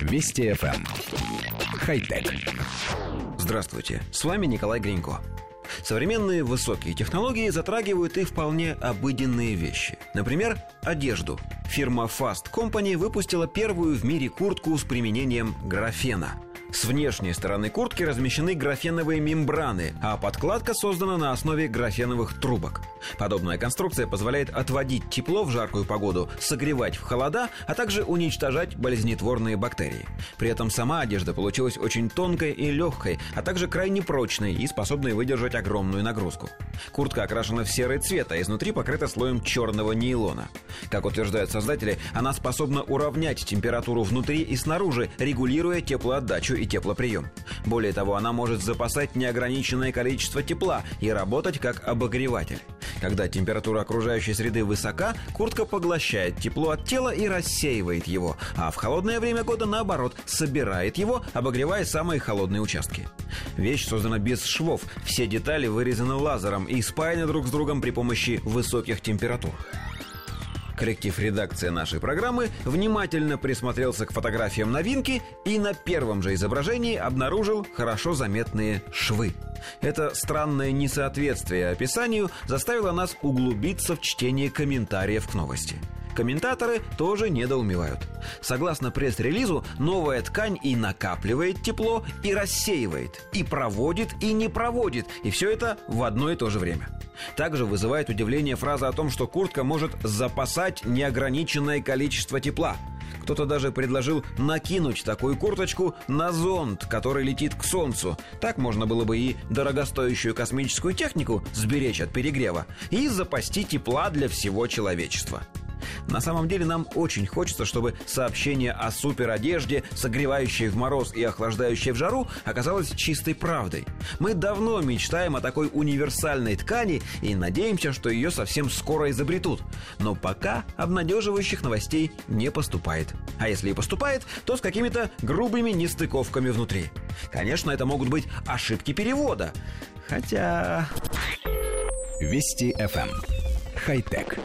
Вести FM. Эм. Хай-тек. Здравствуйте, с вами Николай Гринько. Современные высокие технологии затрагивают и вполне обыденные вещи. Например, одежду. Фирма Fast Company выпустила первую в мире куртку с применением графена – с внешней стороны куртки размещены графеновые мембраны, а подкладка создана на основе графеновых трубок. Подобная конструкция позволяет отводить тепло в жаркую погоду, согревать в холода, а также уничтожать болезнетворные бактерии. При этом сама одежда получилась очень тонкой и легкой, а также крайне прочной и способной выдержать огромную нагрузку. Куртка окрашена в серый цвет, а изнутри покрыта слоем черного нейлона. Как утверждают создатели, она способна уравнять температуру внутри и снаружи, регулируя теплоотдачу и теплоприем. Более того, она может запасать неограниченное количество тепла и работать как обогреватель. Когда температура окружающей среды высока, куртка поглощает тепло от тела и рассеивает его, а в холодное время года, наоборот, собирает его, обогревая самые холодные участки. Вещь создана без швов, все детали вырезаны лазером и спаяны друг с другом при помощи высоких температур. Коллектив редакции нашей программы внимательно присмотрелся к фотографиям новинки и на первом же изображении обнаружил хорошо заметные швы. Это странное несоответствие описанию заставило нас углубиться в чтение комментариев к новости. Комментаторы тоже недоумевают. Согласно пресс-релизу, новая ткань и накапливает тепло, и рассеивает, и проводит, и не проводит, и все это в одно и то же время. Также вызывает удивление фраза о том, что куртка может запасать неограниченное количество тепла. Кто-то даже предложил накинуть такую курточку на зонд, который летит к Солнцу. Так можно было бы и дорогостоящую космическую технику сберечь от перегрева и запасти тепла для всего человечества. На самом деле нам очень хочется, чтобы сообщение о суперодежде, согревающей в мороз и охлаждающей в жару, оказалось чистой правдой. Мы давно мечтаем о такой универсальной ткани и надеемся, что ее совсем скоро изобретут. Но пока обнадеживающих новостей не поступает. А если и поступает, то с какими-то грубыми нестыковками внутри. Конечно, это могут быть ошибки перевода. Хотя... Вести FM. Эм. Хай-тек.